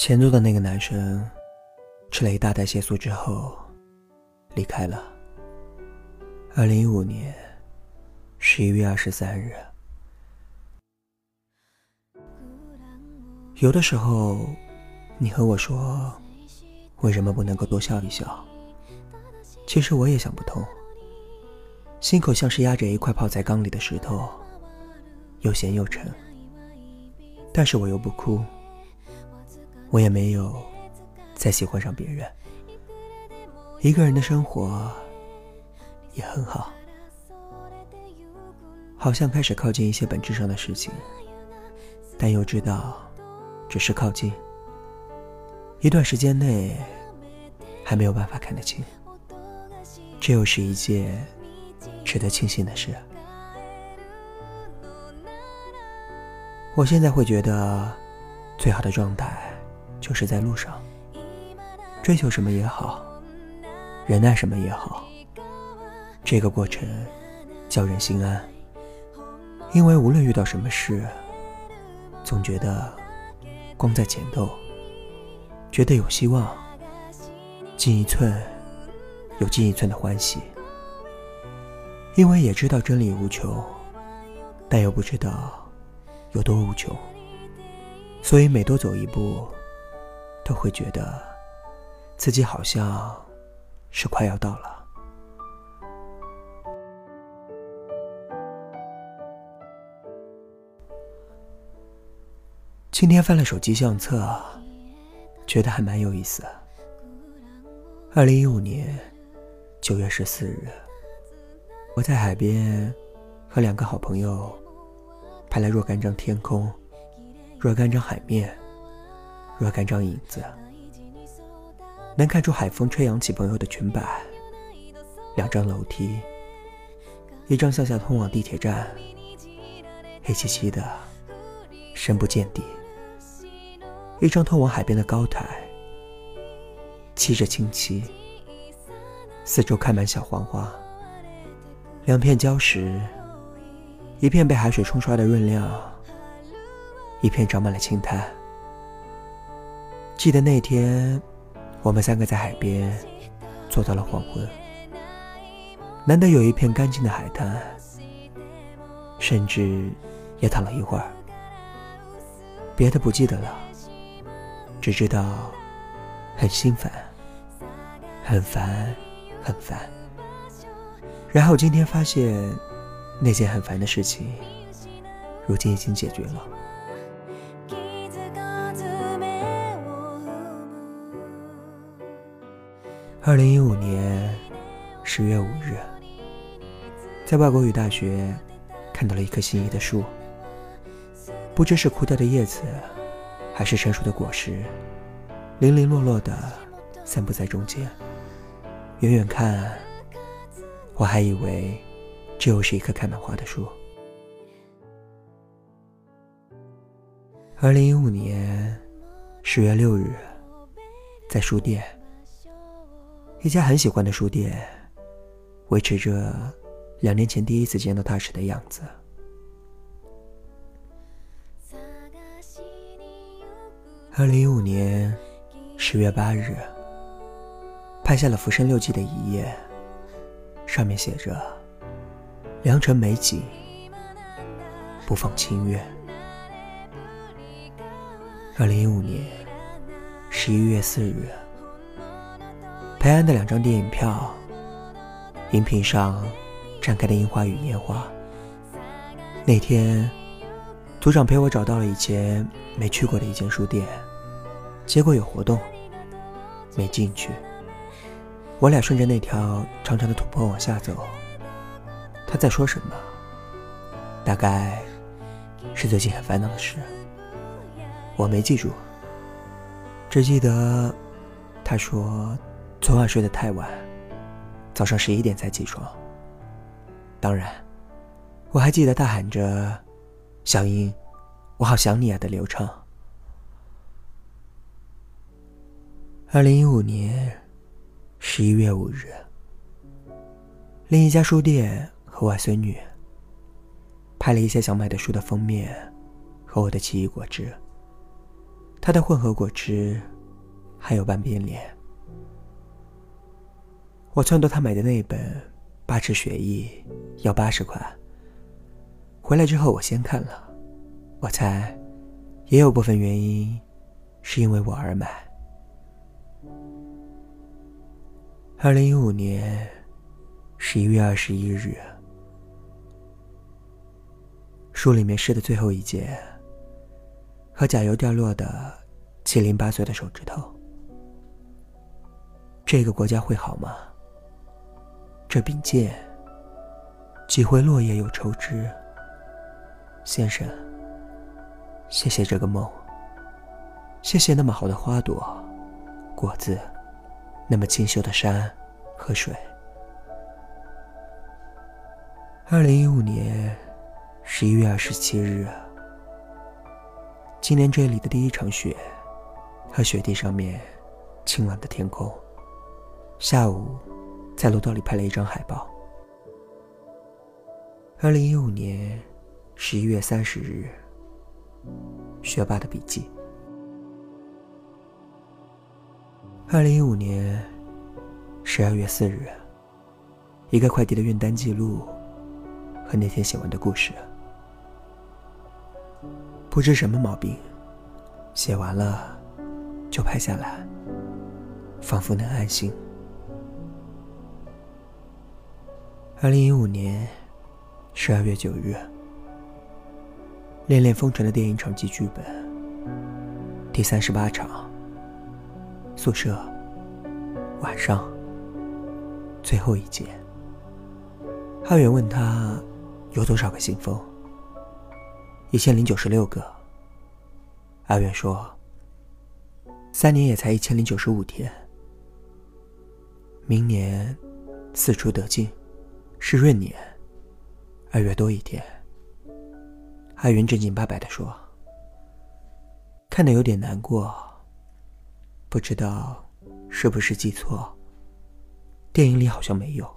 前座的那个男生，吃了一大袋泻素之后，离开了。二零一五年十一月二十三日。有的时候，你和我说，为什么不能够多笑一笑？其实我也想不通。心口像是压着一块泡在缸里的石头，又咸又沉。但是我又不哭。我也没有再喜欢上别人，一个人的生活也很好，好像开始靠近一些本质上的事情，但又知道只是靠近，一段时间内还没有办法看得清，这又是一件值得庆幸的事。我现在会觉得最好的状态。就是在路上，追求什么也好，忍耐什么也好，这个过程叫人心安。因为无论遇到什么事，总觉得光在前头，觉得有希望，进一寸有进一寸的欢喜。因为也知道真理无穷，但又不知道有多无穷，所以每多走一步。都会觉得自己好像是快要到了。今天翻了手机相册，觉得还蛮有意思。二零一五年九月十四日，我在海边和两个好朋友拍了若干张天空，若干张海面。若干张影子，能看出海风吹扬起朋友的裙摆。两张楼梯，一张向下通往地铁站，黑漆漆的，深不见底；一张通往海边的高台，漆着青漆，四周开满小黄花。两片礁石，一片被海水冲刷的润亮，一片长满了青苔。记得那天，我们三个在海边坐到了黄昏。难得有一片干净的海滩，甚至也躺了一会儿。别的不记得了，只知道很心烦，很烦，很烦。然后今天发现，那件很烦的事情，如今已经解决了。二零一五年十月五日，在外国语大学看到了一棵心仪的树，不知是枯掉的叶子，还是成熟的果实，零零落落的散布在中间。远远看，我还以为这又是一棵开满花的树。二零一五年十月六日，在书店。一家很喜欢的书店，维持着两年前第一次见到他时的样子。二零一五年十月八日，拍下了《浮生六记》的一页，上面写着：“良辰美景，不放清月。”二零一五年十一月四日。裴安的两张电影票，荧屏上展开的樱花与烟花。那天，组长陪我找到了以前没去过的一间书店，结果有活动，没进去。我俩顺着那条长长的土坡往下走，他在说什么？大概是最近很烦恼的事。我没记住，只记得他说。昨晚睡得太晚，早上十一点才起床。当然，我还记得他喊着“小英，我好想你啊”的流畅。二零一五年十一月五日，另一家书店和外孙女拍了一些想买的书的封面和我的奇异果汁。它的混合果汁还有半边脸。我撺掇他买的那本《八尺学艺》要八十块。回来之后我先看了，我猜也有部分原因是因为我而买。二零一五年十一月二十一日，书里面诗的最后一节，和甲油掉落的七零八碎的手指头。这个国家会好吗？这柄剑几回落叶又抽枝。先生，谢谢这个梦，谢谢那么好的花朵、果子，那么清秀的山和水。二零一五年十一月二十七日，今年这里的第一场雪，和雪地上面晴朗的天空。下午。在楼道里拍了一张海报。二零一五年十一月三十日，学霸的笔记。二零一五年十二月四日，一个快递的运单记录和那天写完的故事。不知什么毛病，写完了就拍下来，仿佛能安心。二零一五年十二月九日，《恋恋风尘》的电影场记剧本第三十八场，宿舍晚上最后一节。阿远问他有多少个信封，一千零九十六个。阿远说：“三年也才一千零九十五天，明年四出得进。”是闰年，二月多一天。阿云正经八百的说：“看得有点难过，不知道是不是记错。电影里好像没有。”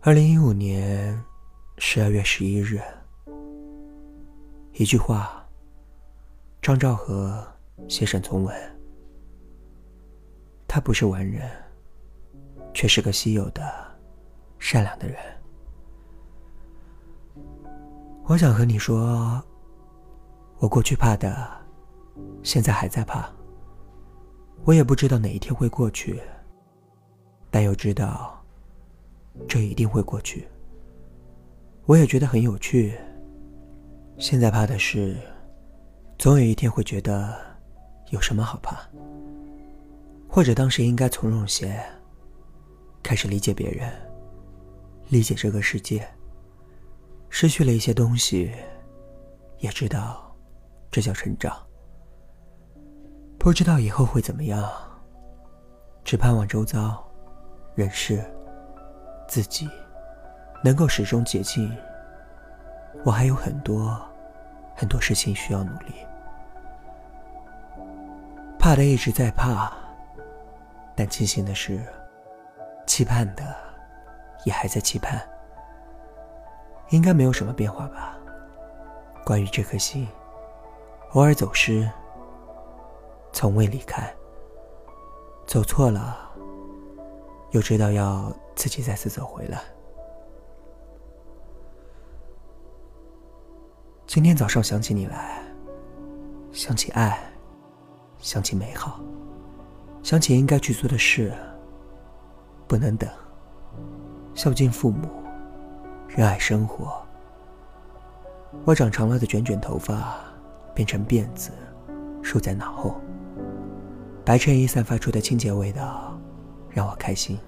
二零一五年十二月十一日，一句话，张兆和写沈从文，他不是完人。却是个稀有的、善良的人。我想和你说，我过去怕的，现在还在怕。我也不知道哪一天会过去，但又知道，这一定会过去。我也觉得很有趣。现在怕的是，总有一天会觉得，有什么好怕？或者当时应该从容些。开始理解别人，理解这个世界。失去了一些东西，也知道这叫成长。不知道以后会怎么样，只盼望周遭人事自己能够始终洁净。我还有很多很多事情需要努力，怕的一直在怕，但庆幸的是。期盼的，也还在期盼。应该没有什么变化吧？关于这颗心，偶尔走失，从未离开。走错了，又知道要自己再次走回来。今天早上想起你来，想起爱，想起美好，想起应该去做的事。不能等，孝敬父母，热爱生活。我长长了的卷卷头发变成辫子，梳在脑后。白衬衣散发出的清洁味道，让我开心，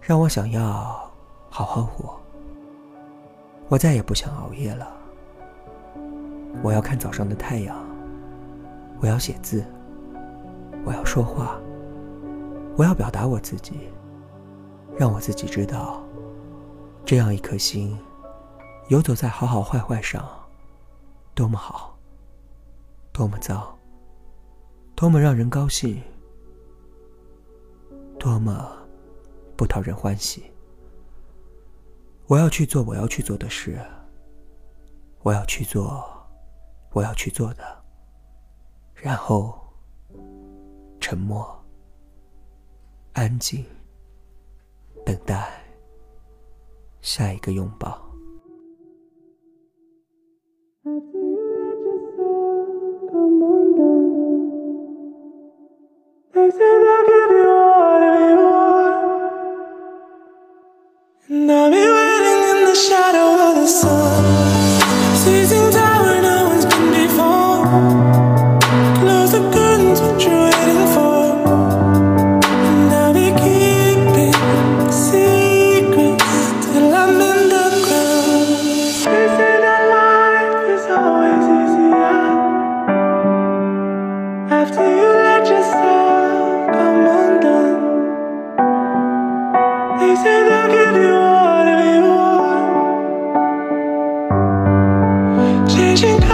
让我想要好好活。我再也不想熬夜了。我要看早上的太阳，我要写字，我要说话。我要表达我自己，让我自己知道，这样一颗心，游走在好好坏坏上，多么好，多么糟，多么让人高兴，多么不讨人欢喜。我要去做我要去做的事，我要去做我要去做的，然后沉默、安静，等待下一个拥抱。changing.